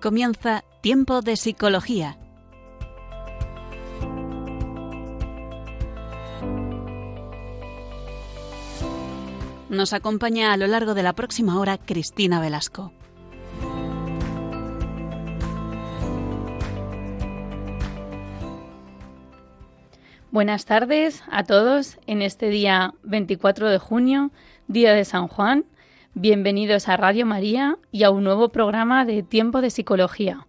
Comienza Tiempo de Psicología. Nos acompaña a lo largo de la próxima hora Cristina Velasco. Buenas tardes a todos en este día 24 de junio, día de San Juan. Bienvenidos a Radio María y a un nuevo programa de Tiempo de Psicología.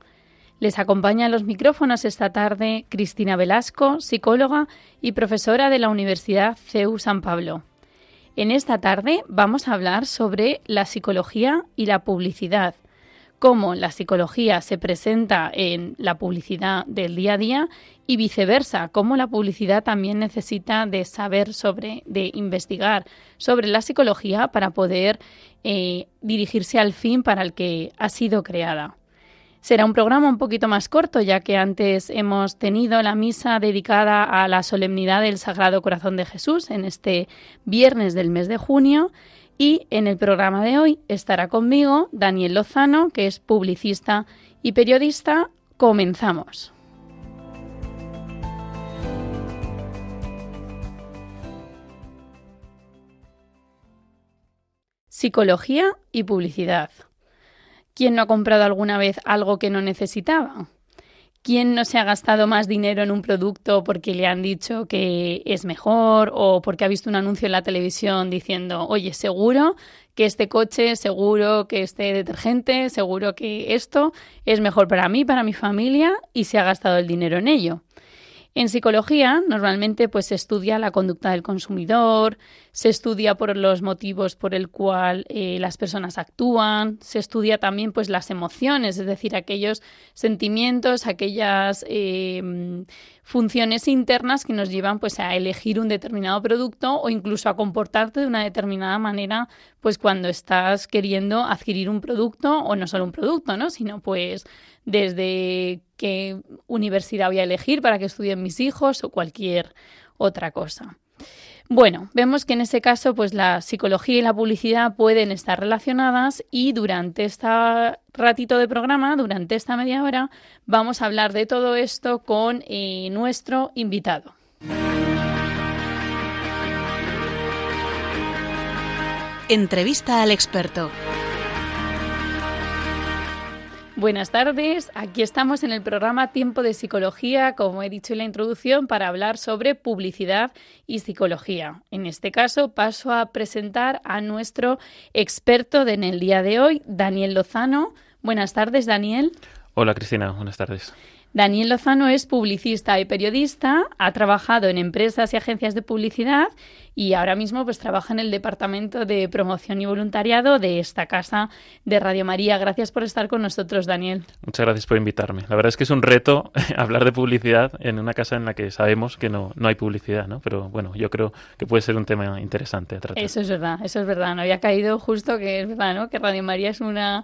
Les acompaña en los micrófonos esta tarde Cristina Velasco, psicóloga y profesora de la Universidad CEU San Pablo. En esta tarde vamos a hablar sobre la psicología y la publicidad, cómo la psicología se presenta en la publicidad del día a día y viceversa, cómo la publicidad también necesita de saber sobre, de investigar sobre la psicología para poder eh, dirigirse al fin para el que ha sido creada. Será un programa un poquito más corto, ya que antes hemos tenido la misa dedicada a la solemnidad del Sagrado Corazón de Jesús en este viernes del mes de junio y en el programa de hoy estará conmigo Daniel Lozano, que es publicista y periodista. Comenzamos. Psicología y publicidad. ¿Quién no ha comprado alguna vez algo que no necesitaba? ¿Quién no se ha gastado más dinero en un producto porque le han dicho que es mejor o porque ha visto un anuncio en la televisión diciendo, oye, seguro que este coche, seguro que este detergente, seguro que esto es mejor para mí, para mi familia y se ha gastado el dinero en ello? En psicología, normalmente pues se estudia la conducta del consumidor, se estudia por los motivos por el cual eh, las personas actúan, se estudia también pues las emociones, es decir, aquellos sentimientos, aquellas eh, funciones internas que nos llevan pues a elegir un determinado producto o incluso a comportarte de una determinada manera pues cuando estás queriendo adquirir un producto o no solo un producto, ¿no? sino pues desde qué universidad voy a elegir para que estudien mis hijos o cualquier otra cosa. Bueno, vemos que en ese caso, pues la psicología y la publicidad pueden estar relacionadas y durante este ratito de programa, durante esta media hora, vamos a hablar de todo esto con eh, nuestro invitado. Entrevista al experto. Buenas tardes, aquí estamos en el programa Tiempo de Psicología, como he dicho en la introducción, para hablar sobre publicidad y psicología. En este caso paso a presentar a nuestro experto de en el día de hoy, Daniel Lozano. Buenas tardes, Daniel. Hola, Cristina, buenas tardes. Daniel Lozano es publicista y periodista, ha trabajado en empresas y agencias de publicidad y ahora mismo pues trabaja en el departamento de promoción y voluntariado de esta casa de Radio María. Gracias por estar con nosotros, Daniel. Muchas gracias por invitarme. La verdad es que es un reto hablar de publicidad en una casa en la que sabemos que no, no hay publicidad, ¿no? Pero bueno, yo creo que puede ser un tema interesante a tratar. Eso es verdad, eso es verdad. No había caído justo que es verdad, ¿no? Que Radio María es una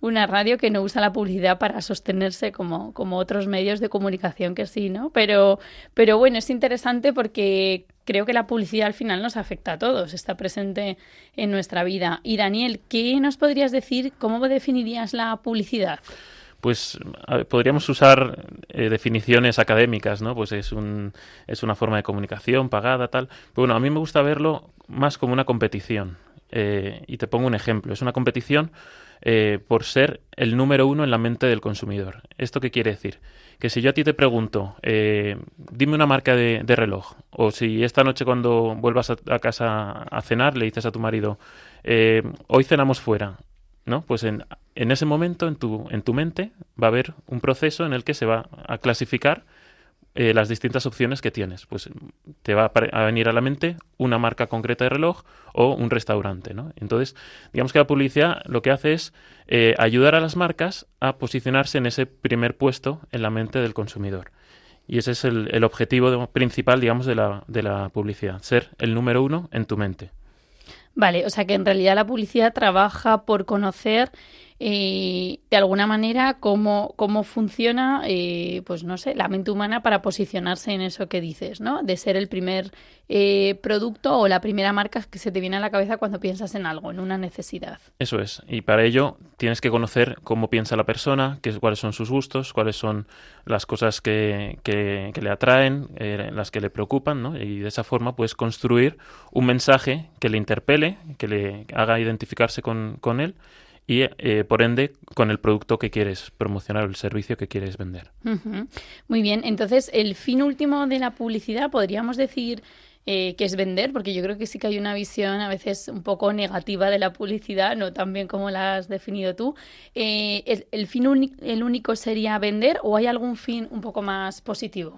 una radio que no usa la publicidad para sostenerse como, como otros medios de comunicación que sí, ¿no? Pero, pero bueno, es interesante porque creo que la publicidad al final nos afecta a todos, está presente en nuestra vida. Y Daniel, ¿qué nos podrías decir? ¿Cómo definirías la publicidad? pues podríamos usar eh, definiciones académicas, ¿no? Pues es, un, es una forma de comunicación pagada, tal. Pero bueno, a mí me gusta verlo más como una competición. Eh, y te pongo un ejemplo. Es una competición eh, por ser el número uno en la mente del consumidor. ¿Esto qué quiere decir? Que si yo a ti te pregunto, eh, dime una marca de, reloj, o si esta noche cuando vuelvas a, casa a cenar le dices a tu marido, eh, hoy cenamos fuera, ¿no? Pues en, en ese momento en tu, en tu mente va a haber un proceso en el que se va a clasificar eh, las distintas opciones que tienes. Pues te va a venir a la mente una marca concreta de reloj o un restaurante. ¿no? Entonces, digamos que la publicidad lo que hace es eh, ayudar a las marcas a posicionarse en ese primer puesto en la mente del consumidor. Y ese es el, el objetivo principal, digamos, de la, de la publicidad, ser el número uno en tu mente. Vale, o sea que en realidad la publicidad trabaja por conocer eh, de alguna manera cómo, cómo funciona, eh, pues no sé, la mente humana para posicionarse en eso que dices, ¿no? De ser el primer eh, producto o la primera marca que se te viene a la cabeza cuando piensas en algo, en una necesidad. Eso es. Y para ello tienes que conocer cómo piensa la persona, qué, cuáles son sus gustos, cuáles son las cosas que, que, le atraen, las que le preocupan, ¿no? Y de esa forma puedes construir un mensaje que le interpele, que le haga identificarse con, con él y eh, por ende con el producto que quieres promocionar o el servicio que quieres vender. Muy bien, entonces el fin último de la publicidad podríamos decir eh, que es vender, porque yo creo que sí que hay una visión a veces un poco negativa de la publicidad, no tan bien como la has definido tú. Eh, ¿El, fin el único sería vender o hay algún fin un poco más positivo?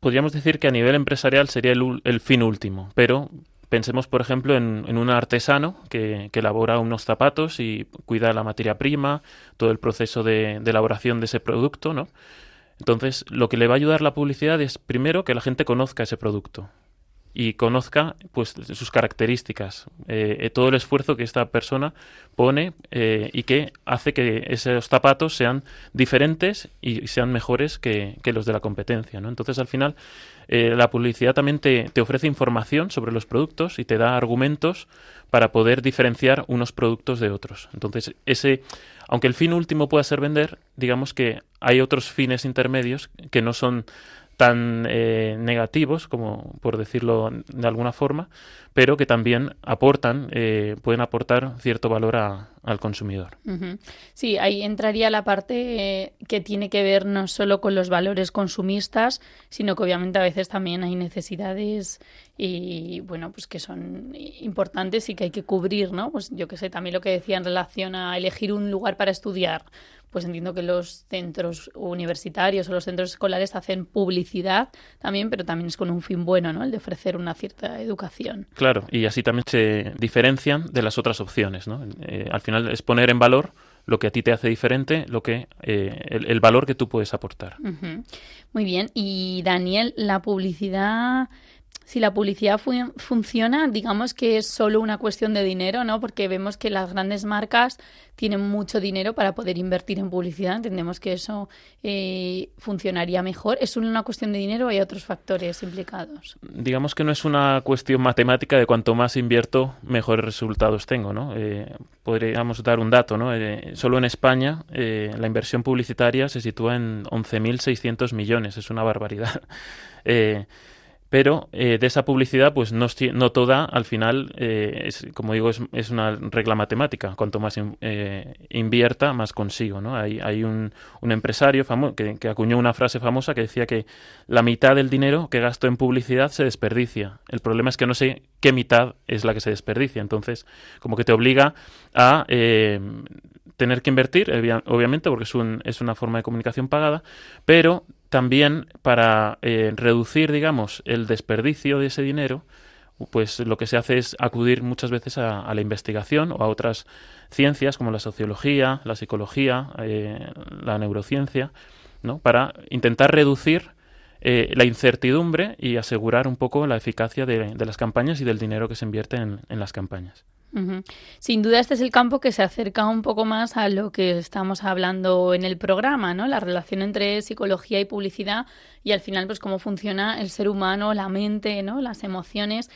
Podríamos decir que a nivel empresarial sería el, el fin último, pero Pensemos, por ejemplo, en, un artesano que, elabora unos zapatos y cuida la materia prima, todo el proceso de, de, elaboración de ese producto, ¿no? Entonces, lo que le va a ayudar la publicidad es, primero, que la gente conozca ese producto y conozca pues sus características, eh, eh, todo el esfuerzo que esta persona pone eh, y que hace que esos zapatos sean diferentes y sean mejores que, los de la competencia. ¿no? Entonces, al final, la publicidad también te, te, ofrece información sobre los productos y te da argumentos para poder diferenciar unos productos de otros. Entonces, ese, aunque el fin último pueda ser vender, digamos que hay otros fines intermedios que no son tan eh, negativos, como por decirlo de alguna forma, pero que también aportan, eh, pueden aportar cierto valor al consumidor. Sí, ahí entraría la parte eh, que tiene que ver no solo con los valores consumistas, sino que obviamente a veces también hay necesidades y bueno, pues que son importantes y que hay que cubrir, ¿no? Pues yo que sé, también lo que decía en relación a elegir un lugar para estudiar pues entiendo que los centros universitarios o los centros escolares hacen publicidad también, pero también es con un fin bueno, ¿no? El de ofrecer una cierta educación. Claro, y así también se diferencian de las otras opciones, ¿no? Eh, al final es poner en valor lo que a ti te hace diferente, lo que eh, el, valor que tú puedes aportar. Muy bien. Y Daniel, la publicidad si la publicidad funciona, digamos que es solo una cuestión de dinero, ¿no? Porque vemos que las grandes marcas tienen mucho dinero para poder invertir en publicidad. Entendemos que eso eh, funcionaría mejor. ¿Es solo una cuestión de dinero o hay otros factores implicados? Digamos que no es una cuestión matemática de cuanto más invierto, mejores resultados tengo, ¿no? Eh, podríamos dar un dato, ¿no? Eh, solo en España la inversión publicitaria se sitúa en 11.600 millones. Es una barbaridad. pero eh, de esa publicidad, pues no, no toda, al final, eh, es, como digo, es, una regla matemática. Cuanto más eh, invierta, más consigo. ¿no? Hay, hay un, un empresario que, que, acuñó una frase famosa que decía que la mitad del dinero que gasto en publicidad se desperdicia. El problema es que no sé qué mitad es la que se desperdicia. Entonces, como que te obliga a tener que invertir, obviamente, porque es, un, es una forma de comunicación pagada, pero también para eh, reducir, digamos, el desperdicio de ese dinero, pues lo que se hace es acudir muchas veces a, la investigación o a otras ciencias como la sociología, la psicología, eh, la neurociencia, ¿no? para intentar reducir eh, la incertidumbre y asegurar un poco la eficacia de, las campañas y del dinero que se invierte en las campañas. Sin duda este es el campo que se acerca un poco más a lo que estamos hablando en el programa, ¿no? La relación entre psicología y publicidad y al final pues cómo funciona el ser humano, la mente, ¿no? Las emociones.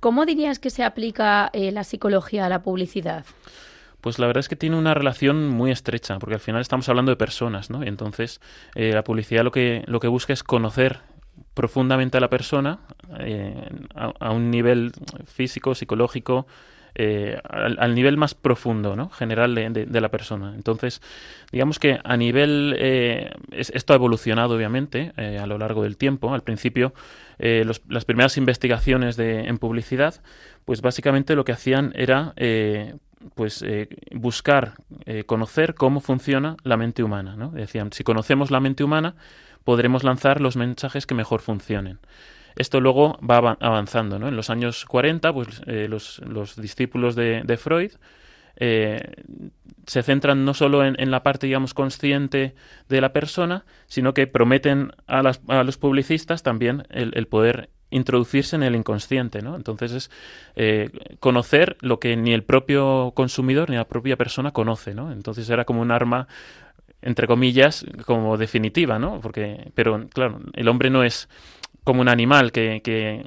¿Cómo dirías que se aplica eh, la psicología a la publicidad? Pues la verdad es que tiene una relación muy estrecha, porque al final estamos hablando de personas, ¿no? Y entonces eh, la publicidad lo que, lo que busca es conocer profundamente a la persona eh, a, un nivel físico, psicológico, eh, al, nivel más profundo, ¿no? General de, la persona. Entonces, digamos que a nivel... Eh, esto ha evolucionado, obviamente, eh, a lo largo del tiempo. Al principio, las primeras investigaciones de, en publicidad, pues básicamente lo que hacían era pues buscar conocer cómo funciona la mente humana. Decían, si conocemos la mente humana, podremos lanzar los mensajes que mejor funcionen. Esto luego va avanzando. ¿no? En los años 40, pues, eh, los, discípulos de, Freud eh, se centran no solo en, la parte, digamos, consciente de la persona, sino que prometen a, los publicistas también el, poder introducirse en el inconsciente, ¿no? Entonces es eh, conocer lo que ni el propio consumidor ni la propia persona conoce, ¿no? Entonces era como un arma entre comillas como definitiva, ¿no? Porque pero claro, el hombre no es como un animal que, que,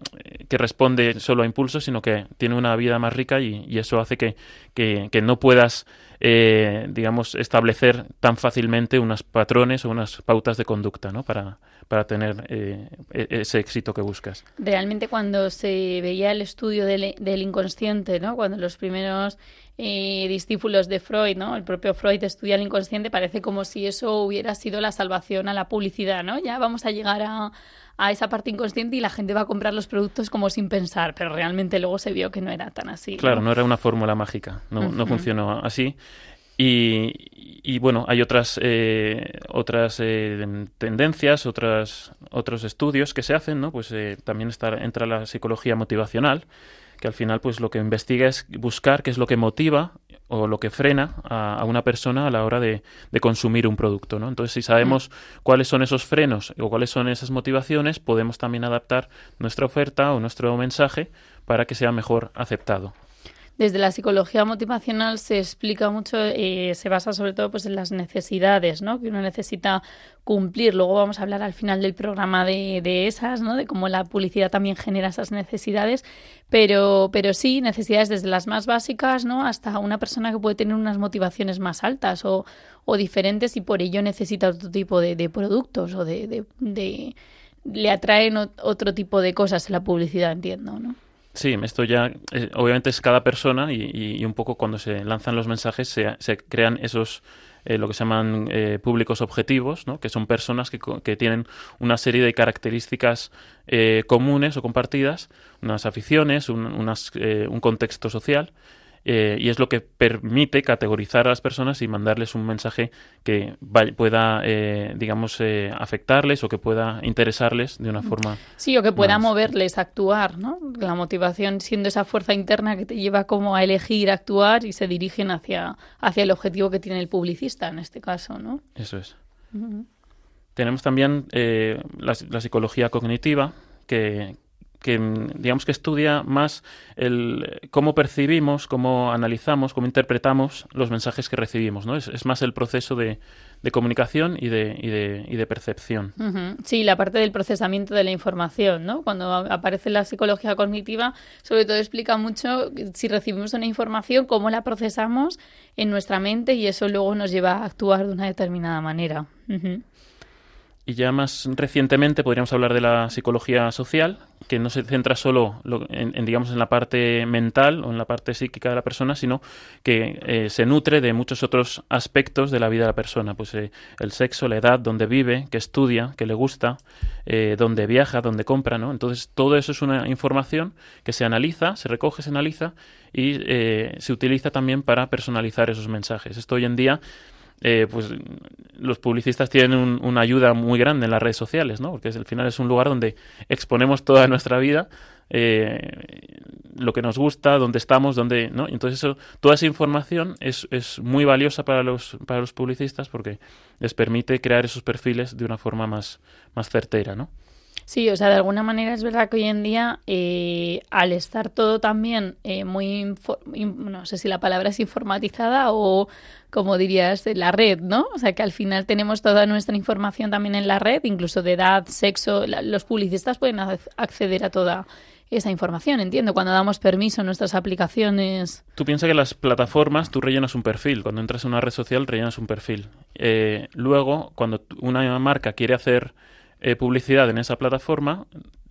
responde solo a impulsos, sino que tiene una vida más rica y, eso hace que, que no puedas eh, digamos, establecer tan fácilmente unos patrones o unas pautas de conducta, ¿no? Para, para tener eh, e-, ese éxito que buscas. Realmente cuando se veía el estudio del, del inconsciente, ¿no? Cuando los primeros eh, discípulos de Freud, ¿no? El propio Freud estudia el inconsciente, parece como si eso hubiera sido la salvación a la publicidad, ¿no? Ya vamos a llegar a, a esa parte inconsciente y la gente va a comprar los productos como sin pensar, pero realmente luego se vio que no era tan así. Claro, no, era una fórmula mágica, no, no funcionó así. Y, y, bueno, hay otras, eh, otras eh, tendencias, otras, otros estudios que se hacen, ¿no? Pues eh, también está, entra la psicología motivacional, que al final pues lo que investiga es buscar qué es lo que motiva o lo que frena a, una persona a la hora de, consumir un producto. ¿no? Entonces, si sabemos mm. cuáles son esos frenos o cuáles son esas motivaciones, podemos también adaptar nuestra oferta o nuestro mensaje para que sea mejor aceptado desde la psicología motivacional se explica mucho, eh, se basa sobre todo pues en las necesidades, ¿no? Que uno necesita cumplir. Luego vamos a hablar al final del programa de, de esas, ¿no? De cómo la publicidad también genera esas necesidades, pero, pero sí necesidades desde las más básicas, ¿no? Hasta una persona que puede tener unas motivaciones más altas o, o diferentes y por ello necesita otro tipo de, productos o de, de, de le atraen otro tipo de cosas en la publicidad, entiendo, ¿no? Sí, esto ya, eh, obviamente es cada persona y, un poco cuando se lanzan los mensajes se, crean esos, eh, lo que se llaman eh, públicos objetivos, ¿no? que son personas que, que, tienen una serie de características comunes o compartidas, unas aficiones, un, unas, un contexto social eh, y es lo que permite categorizar a las personas y mandarles un mensaje que pueda, eh, digamos, eh, afectarles o que pueda interesarles de una forma. Sí, o que pueda moverles a actuar, ¿no? La motivación siendo esa fuerza interna que te lleva como a elegir actuar y se dirigen hacia, hacia el objetivo que tiene el publicista en este caso, ¿no? Eso es. Tenemos también la, la psicología cognitiva, que, que digamos que estudia más el cómo percibimos, cómo analizamos, cómo interpretamos los mensajes que recibimos, ¿no? Es, más el proceso de, de comunicación y de, y de, y de percepción. Sí, la parte del procesamiento de la información, ¿no? Cuando aparece la psicología cognitiva, sobre todo explica mucho si recibimos una información, cómo la procesamos en nuestra mente y eso luego nos lleva a actuar de una determinada manera. Y ya más recientemente podríamos hablar de la psicología social, que no se centra solo en, digamos en la parte mental o en la parte psíquica de la persona, sino que eh, se nutre de muchos otros aspectos de la vida de la persona, pues eh, el sexo, la edad, dónde vive, qué estudia, qué le gusta, eh, viaja, dónde compra, ¿no? Entonces todo eso es una información que se analiza, se recoge, se analiza y se utiliza también para personalizar esos mensajes. Esto hoy en día eh, pues los publicistas tienen una ayuda muy grande en las redes sociales, ¿no? Porque al final es un lugar donde exponemos toda nuestra vida, eh, lo que nos gusta, dónde estamos, dónde, ¿no? Entonces eso, toda esa información es, es muy valiosa para los, para los publicistas porque les permite crear esos perfiles de una forma más, más certera, ¿no? Sí, o sea, de alguna manera es verdad que hoy en día, eh, al estar todo también eh, muy, no sé si la palabra es informatizada o, como dirías, la red, ¿no? O sea, que al final tenemos toda nuestra información también en la red, incluso de edad, sexo. los publicistas pueden acceder a toda esa información, entiendo, cuando damos permiso en nuestras aplicaciones. Tú piensas que las plataformas, tú rellenas un perfil, cuando entras en una red social rellenas un perfil. Eh, luego, cuando una marca quiere hacer eh, publicidad en esa plataforma,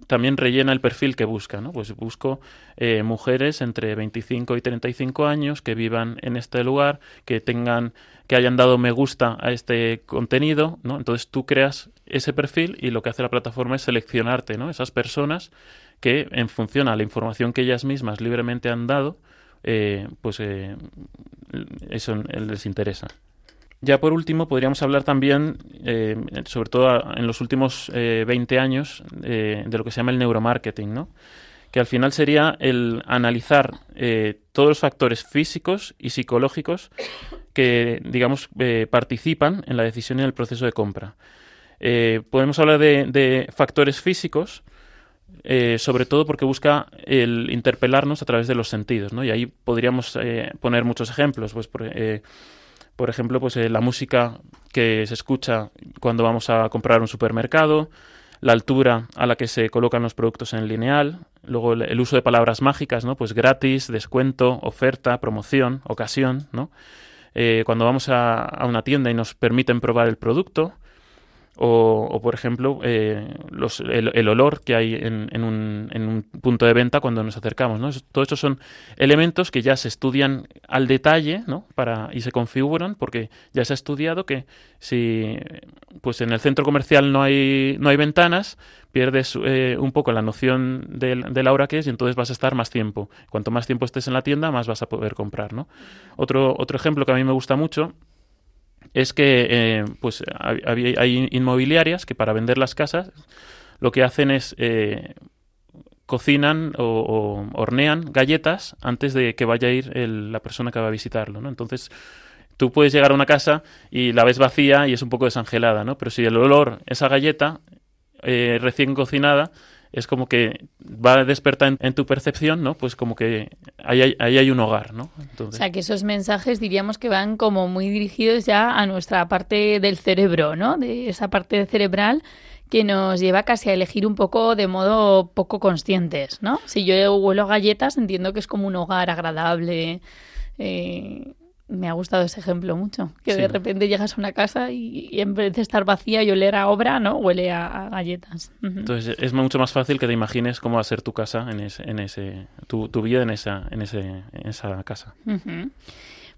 también rellena el perfil que busca, ¿no? Pues busco eh, mujeres entre 25 y 35 años que vivan en este lugar, que tengan, que hayan dado me gusta a este contenido, ¿no? Entonces tú creas ese perfil y lo que hace la plataforma es seleccionarte, ¿no? Esas personas que en función a la información que ellas mismas libremente han dado, eh, pues eso les interesa. Ya por último, podríamos hablar también, eh, sobre todo en los últimos eh, 20 años, eh, de lo que se llama el neuromarketing, ¿no? que al final sería el analizar eh, todos los factores físicos y psicológicos que, digamos, participan en la decisión y en el proceso de compra. podemos hablar de, factores físicos, sobre todo porque busca el interpelarnos a través de los sentidos, ¿no? Y ahí podríamos poner muchos ejemplos, pues por, eh, por ejemplo, pues la música que se escucha cuando vamos a comprar un supermercado, la altura a la que se colocan los productos en lineal, luego el, uso de palabras mágicas, ¿no? Pues gratis, descuento, oferta, promoción, ocasión, ¿no? cuando vamos a, a, una tienda y nos permiten probar el producto, o, por ejemplo, eh, los, el, olor que hay en, en, un, en, un, punto de venta cuando nos acercamos. ¿no? Todo esto son elementos que ya se estudian al detalle ¿no? Para, y se configuran porque ya se ha estudiado que si pues en el centro comercial no hay, no hay ventanas, pierdes eh, un poco la noción de, de, la hora que es y entonces vas a estar más tiempo. Cuanto más tiempo estés en la tienda, más vas a poder comprar. ¿no? Otro, otro ejemplo que a mí me gusta mucho es que eh, pues hay inmobiliarias que para vender las casas lo que hacen es eh, cocinan o, hornean galletas antes de que vaya a ir la persona que va a visitarlo, ¿no? Entonces tú puedes llegar a una casa y la ves vacía y es un poco desangelada, ¿no? Pero si el olor, esa galleta eh, recién cocinada, es como que va a despertar en, tu percepción, ¿no? Pues como que ahí hay, ahí hay un hogar, ¿no? O sea, que esos mensajes diríamos que van como muy dirigidos ya a nuestra parte del cerebro, ¿no? De esa parte cerebral que nos lleva casi a elegir un poco de modo poco conscientes, ¿no? Si yo huelo galletas, entiendo que es como un hogar agradable, eh, me ha gustado ese ejemplo mucho. Que de repente llegas a una casa y, en vez de estar vacía y oler a obra, ¿no? Huele a, galletas. Entonces es mucho más fácil que te imagines cómo va a ser tu casa en ese, en ese tu, tu vida en esa, en ese, en esa casa.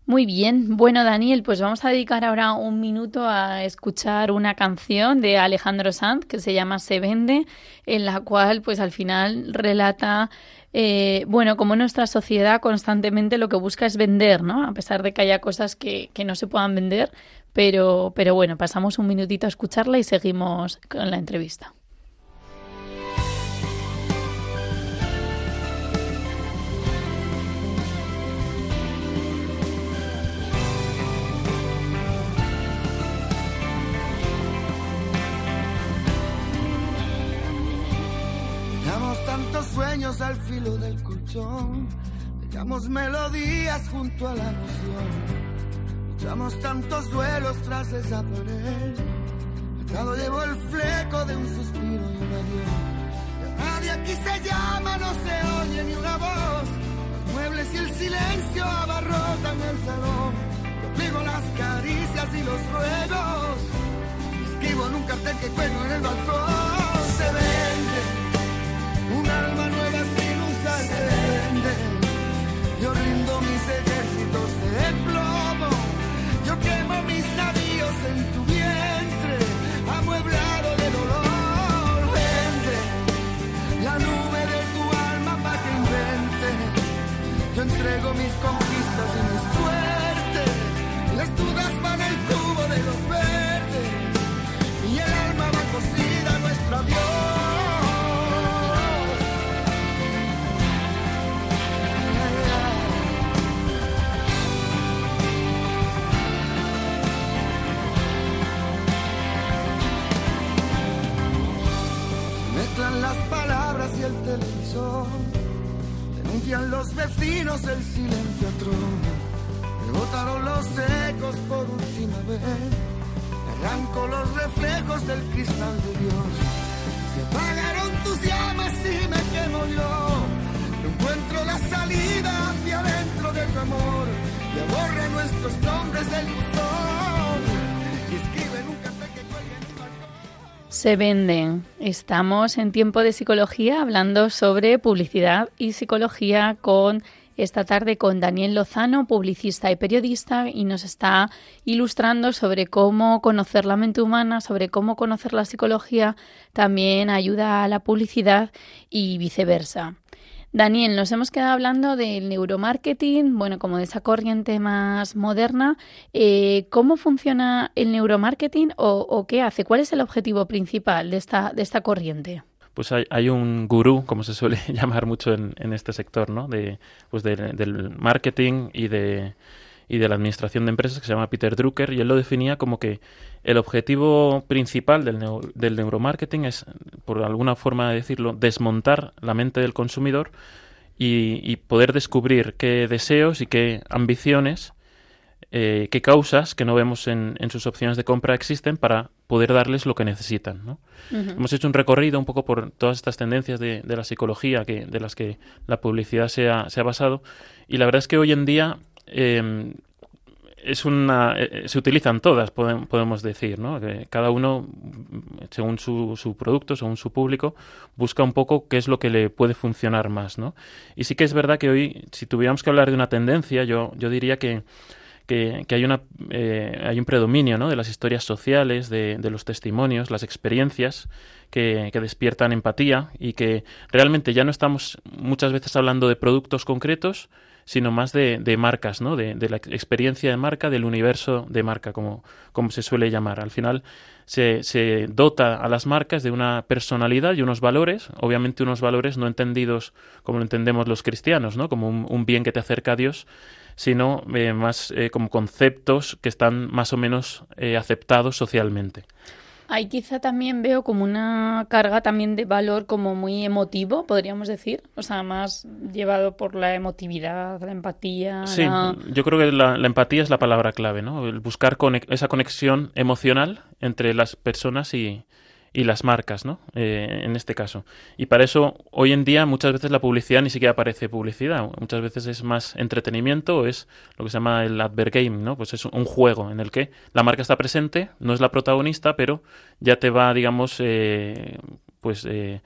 Muy bien. Bueno, Daniel, pues vamos a dedicar ahora un minuto a escuchar una canción de Alejandro Sanz que se llama Se vende, en la cual pues al final relata eh, bueno, como nuestra sociedad constantemente lo que busca es vender, ¿no? A pesar de que haya cosas que, que no se puedan vender, pero, pero bueno, pasamos un minutito a escucharla y seguimos con la entrevista. Sueños al filo del colchón, dejamos melodías junto a la noción, luchamos tantos duelos tras esa pared, atado llevo el fleco de un suspiro y un adiós. Nadie aquí se llama, no se oye ni una voz, los muebles y el silencio abarrotan el salón, conmigo las caricias y los ruegos, escribo en un cartel que cuelgo en el balcón, se un alma nueva sin usar se vende. Yo rindo mis ejércitos de plomo. Yo quemo mis navíos en tu vientre, amueblado de dolor. Vende la nube de tu alma para que invente. Yo entrego mis conquistas y mis Denuncian los vecinos el silencio atroz. botaron los ecos por última vez. Arranco los reflejos del cristal de Dios. Se apagaron tus llamas y me quemo yo. No encuentro la salida hacia adentro de tu amor. Y borra nuestros nombres del buzón. Se venden. Estamos en tiempo de psicología hablando sobre publicidad y psicología con esta tarde con Daniel Lozano, publicista y periodista, y nos está ilustrando sobre cómo conocer la mente humana, sobre cómo conocer la psicología, también ayuda a la publicidad y viceversa. Daniel, nos hemos quedado hablando del neuromarketing, bueno, como de esa corriente más moderna. Eh, ¿Cómo funciona el neuromarketing o, qué hace? ¿Cuál es el objetivo principal de esta, de esta corriente? Pues hay, un gurú, como se suele llamar mucho en, este sector, ¿no? De, pues del marketing y de, y de la administración de empresas que se llama Peter Drucker y él lo definía como que el objetivo principal del, del neuromarketing es, por alguna forma de decirlo, desmontar la mente del consumidor y, poder descubrir qué deseos y qué ambiciones, eh, qué causas que no vemos en, sus opciones de compra existen para poder darles lo que necesitan. ¿no? Hemos hecho un recorrido un poco por todas estas tendencias de, la psicología que, de las que la publicidad se ha, se ha basado y la verdad es que hoy en día eh, es una eh, eh, se utilizan todas podemos decir no que cada uno según su, su, producto según su público busca un poco qué es lo que le puede funcionar más no y sí que es verdad que hoy si tuviéramos que hablar de una tendencia yo yo diría que que, hay una eh, hay un predominio ¿no? de las historias sociales de, de los testimonios las experiencias que, que, despiertan empatía y que realmente ya no estamos muchas veces hablando de productos concretos sino más de, de marcas, ¿no? De, de, la experiencia de marca, del universo de marca, como, como se suele llamar. Al final se, se, dota a las marcas de una personalidad y unos valores, obviamente unos valores no entendidos como lo entendemos los cristianos, ¿no? Como un, bien que te acerca a Dios, sino eh, más eh, como conceptos que están más o menos eh, aceptados socialmente. Ahí quizá también veo como una carga también de valor como muy emotivo, podríamos decir. O sea, más llevado por la emotividad, la empatía. Sí, yo creo que la, empatía es la palabra clave, ¿no? El buscar esa conexión emocional entre las personas y, y las marcas, ¿no? Eh, en este caso. Y para eso, hoy en día, muchas veces la publicidad ni siquiera parece publicidad. Muchas veces es más entretenimiento o es lo que se llama el advert game, ¿no? Pues es un juego en el que la marca está presente, no es la protagonista, pero ya te va, digamos, eh, pues... Eh,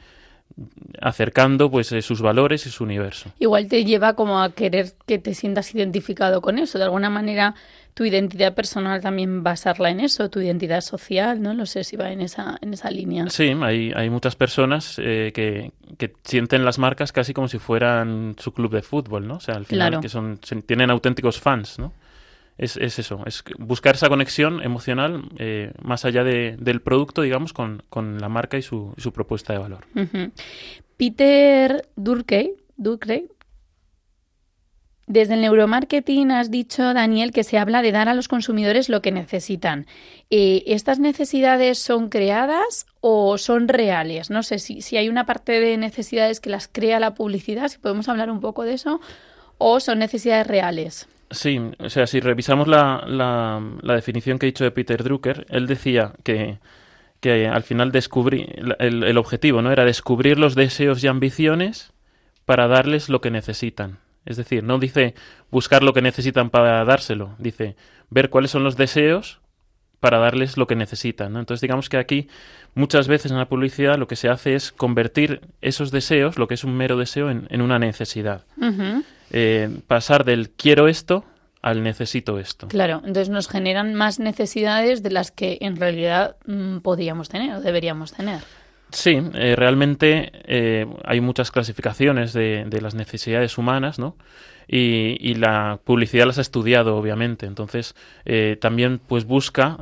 acercando pues sus valores y su universo. Igual te lleva como a querer que te sientas identificado con eso. De alguna manera tu identidad personal también basarla en eso, tu identidad social, ¿no? No sé si va en esa, en esa línea. Sí, hay, hay muchas personas eh, que, que, sienten las marcas casi como si fueran su club de fútbol, ¿no? O sea, al final que son, tienen auténticos fans, ¿no? Es, es, eso, es buscar esa conexión emocional eh, más allá de, del producto, digamos, con, con, la marca y su, su propuesta de valor. Peter Durkee, Durkee desde el neuromarketing has dicho, Daniel, que se habla de dar a los consumidores lo que necesitan. Eh, ¿Estas necesidades son creadas o son reales? No sé si, si hay una parte de necesidades que las crea la publicidad, si podemos hablar un poco de eso, o son necesidades reales. Sí, o sea, si revisamos la, la, la definición que he dicho de Peter Drucker, él decía que, que al final descubrí, el, el objetivo no era descubrir los deseos y ambiciones para darles lo que necesitan. Es decir, no dice buscar lo que necesitan para dárselo, dice ver cuáles son los deseos para darles lo que necesitan. Entonces, digamos que aquí muchas veces en la publicidad lo que se hace es convertir esos deseos, lo que es un mero deseo, en, una necesidad. Eh, pasar del quiero esto al necesito esto. Claro, entonces nos generan más necesidades de las que en realidad mm, podríamos tener o deberíamos tener. Sí, eh, realmente eh, hay muchas clasificaciones de, de, las necesidades humanas, ¿no? Y, y, la publicidad las ha estudiado, obviamente. Entonces, eh, también pues busca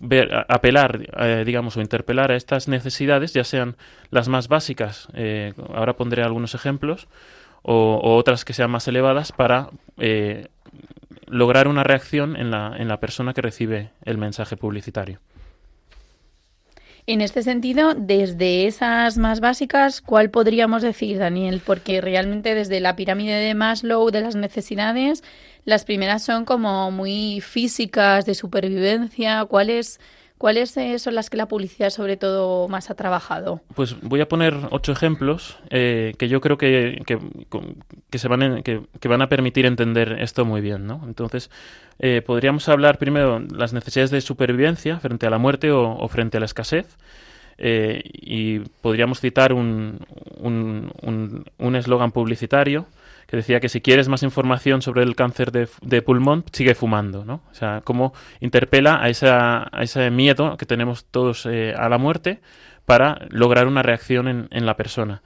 ver, apelar, digamos, o interpelar a estas necesidades, ya sean las más básicas, ahora pondré algunos ejemplos, o, otras que sean más elevadas para lograr una reacción en la, en la persona que recibe el mensaje publicitario. En este sentido, desde esas más básicas, ¿cuál podríamos decir, Daniel? Porque realmente desde la pirámide de Maslow de las necesidades, las primeras son como muy físicas, de supervivencia. ¿Cuáles ¿Cuáles eh, son las que la publicidad sobre todo más ha trabajado? Pues voy a poner ocho ejemplos eh, que yo creo que, que, se van que, van a permitir entender esto muy bien. ¿no? Entonces, eh, podríamos hablar primero las necesidades de supervivencia frente a la muerte o, frente a la escasez. y podríamos citar un eslogan un, publicitario que decía que si quieres más información sobre el cáncer de, pulmón, sigue fumando, ¿no? O sea, cómo interpela a, esa, a ese miedo que tenemos todos eh, a la muerte para lograr una reacción en, en la persona.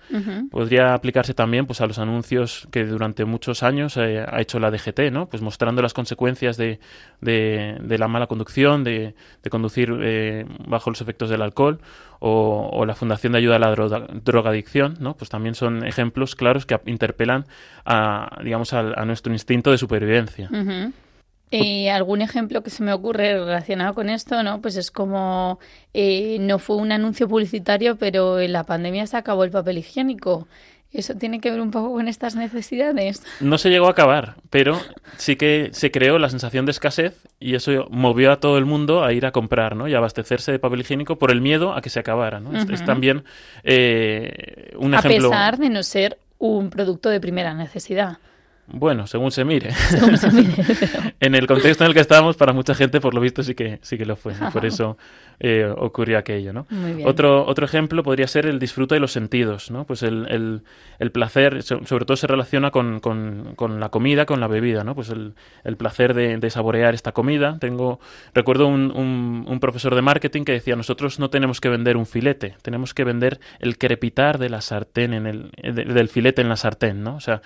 Podría aplicarse también pues, a los anuncios que durante muchos años eh, ha hecho la DGT, ¿no? pues mostrando las consecuencias de, de, de la mala conducción, de, de conducir eh, bajo los efectos del alcohol, o, o, la Fundación de Ayuda a la Drogadicción, ¿no? pues también son ejemplos claros que interpelan a, digamos, a, a nuestro instinto de supervivencia. Eh, algún ejemplo que se me ocurre relacionado con esto, ¿no? Pues es como eh, no fue un anuncio publicitario, pero en la pandemia se acabó el papel higiénico. ¿Eso tiene que ver un poco con estas necesidades? No se llegó a acabar, pero sí que se creó la sensación de escasez y eso movió a todo el mundo a ir a comprar ¿no? y a abastecerse de papel higiénico por el miedo a que se acabara. ¿no? es, también eh, un ejemplo. A pesar de no ser un producto de primera necesidad. Bueno, según se mire. en el contexto en el que estábamos, para mucha gente, por lo visto, sí que, sí que lo fue. por eso eh, ocurrió aquello, ¿no? Otro, otro ejemplo podría ser el disfrute de los sentidos, ¿no? Pues el, el, el placer, sobre todo se relaciona con, con, con, la comida, con la bebida, ¿no? Pues el, el placer de, de, saborear esta comida. Tengo, recuerdo un, un, un, profesor de marketing que decía, nosotros no tenemos que vender un filete, tenemos que vender el crepitar de la sartén, en el, del filete en la sartén, ¿no? O sea,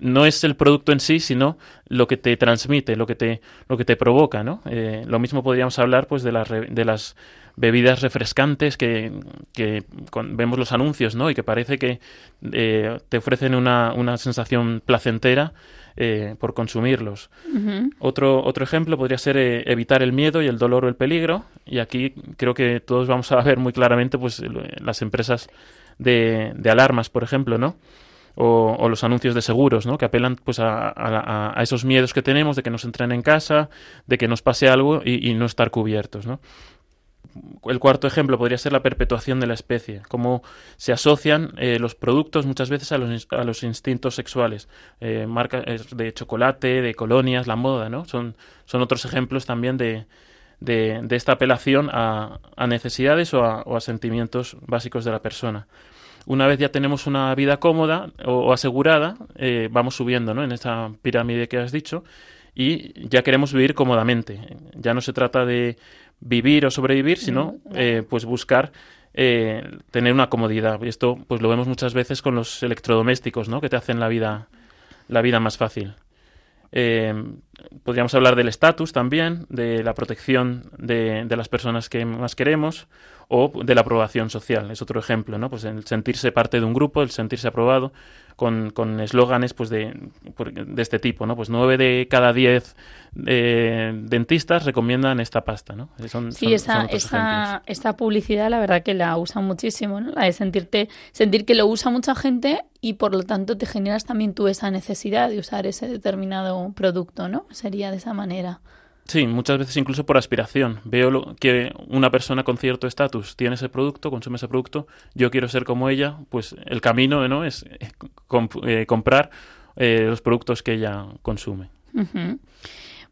no es el producto en sí, sino lo que te transmite, lo que te, lo que te provoca, ¿no? Eh, lo mismo podríamos hablar, pues, de las, de las bebidas refrescantes que, que vemos los anuncios, ¿no? Y que parece que eh, te ofrecen una, una sensación placentera eh, por consumirlos. otro, otro ejemplo podría ser evitar el miedo y el dolor o el peligro. Y aquí creo que todos vamos a ver muy claramente, pues, las empresas de, de alarmas, por ejemplo, ¿no? O, los anuncios de seguros, ¿no? Que apelan pues a, esos miedos que tenemos de que nos entren en casa, de que nos pase algo y, no estar cubiertos, ¿no? El cuarto ejemplo podría ser la perpetuación de la especie, cómo se asocian eh, los productos muchas veces a los, a los instintos sexuales, eh, marcas de chocolate, de colonias, la moda, ¿no? Son, otros ejemplos también de, de, esta apelación a, necesidades o a, sentimientos básicos de la persona una vez ya tenemos una vida cómoda o, asegurada, eh, vamos subiendo ¿no? en esa pirámide que has dicho y ya queremos vivir cómodamente. Ya no se trata de vivir o sobrevivir, sino eh, pues buscar eh, tener una comodidad. Y esto pues lo vemos muchas veces con los electrodomésticos, ¿no? que te hacen la vida, la vida más fácil. Podríamos hablar del estatus también, de la protección de, de, las personas que más queremos, o de la aprobación social. Es otro ejemplo, ¿no? Pues el sentirse parte de un grupo, el sentirse aprobado, con eslóganes pues de, de, este tipo, ¿no? Pues nueve de cada diez eh, dentistas recomiendan esta pasta, ¿no? sí, esa, esa, esta publicidad la verdad que la usan muchísimo, ¿no? La de sentirte, sentir que lo usa mucha gente y por lo tanto te generas también tú esa necesidad de usar ese determinado producto, ¿no? Sería de esa manera. Sí, muchas veces incluso por aspiración. Veo que una persona con cierto estatus tiene ese producto, consume ese producto, yo quiero ser como ella, pues el camino ¿no? es eh, eh, comprar eh, los productos que ella consume.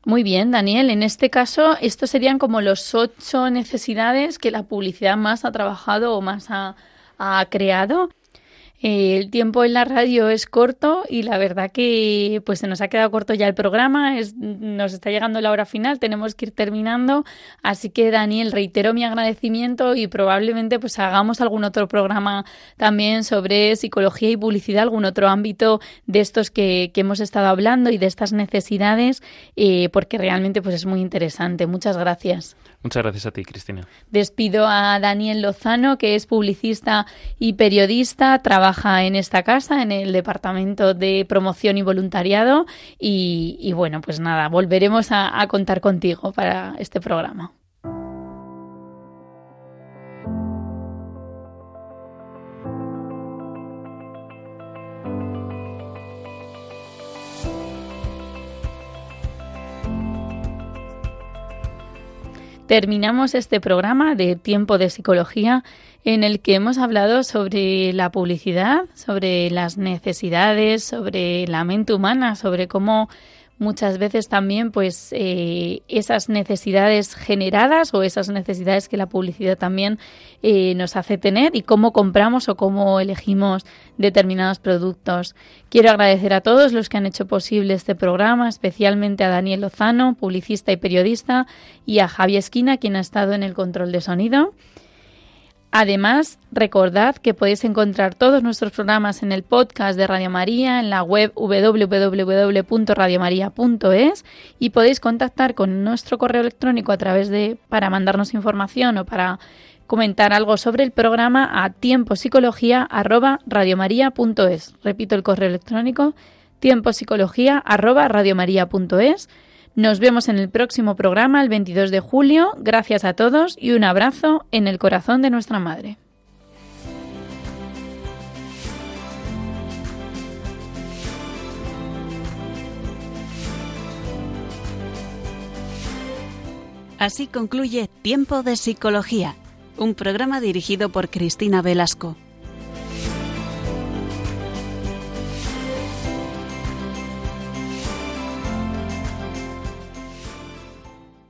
Muy bien, Daniel. En este caso, estos serían como los ocho necesidades que la publicidad más ha trabajado o más ha creado. Eh, el tiempo en la radio es corto y la verdad que pues se nos ha quedado corto ya el programa, es, nos está llegando la hora final, tenemos que ir terminando, así que Daniel, reitero mi agradecimiento y probablemente pues hagamos algún otro programa también sobre psicología y publicidad, algún otro ámbito de estos que, que hemos estado hablando y de estas necesidades, eh, porque realmente pues es muy interesante. Muchas gracias. Muchas gracias a ti, Cristina. Despido a Daniel Lozano, que es publicista y periodista, trabaja en esta casa, en el Departamento de Promoción y Voluntariado. Y, bueno, pues nada, volveremos a contar contigo para este programa. Terminamos este programa de Tiempo de Psicología en el que hemos hablado sobre la publicidad, sobre las necesidades, sobre la mente humana, sobre cómo muchas veces también pues eh, esas necesidades generadas o esas necesidades que la publicidad también eh, nos hace tener y cómo compramos o cómo elegimos determinados productos. Quiero agradecer a todos los que han hecho posible este programa, especialmente a Daniel Lozano, publicista y periodista, y a Javier Esquina, quien ha estado en el control de sonido. Además, recordad que podéis encontrar todos nuestros programas en el podcast de Radio María, en la web www.radiomaria.es y podéis contactar con nuestro correo electrónico a través de para mandarnos información o para comentar algo sobre el programa a tiempopsicología@radiomaria.es. Repito el correo electrónico tiempopsicología@radiomaria.es Nos vemos en el próximo programa el 22 de julio. Gracias a todos y un abrazo en el corazón de nuestra Madre. Así concluye Tiempo de Psicología, un programa dirigido por Cristina Velasco.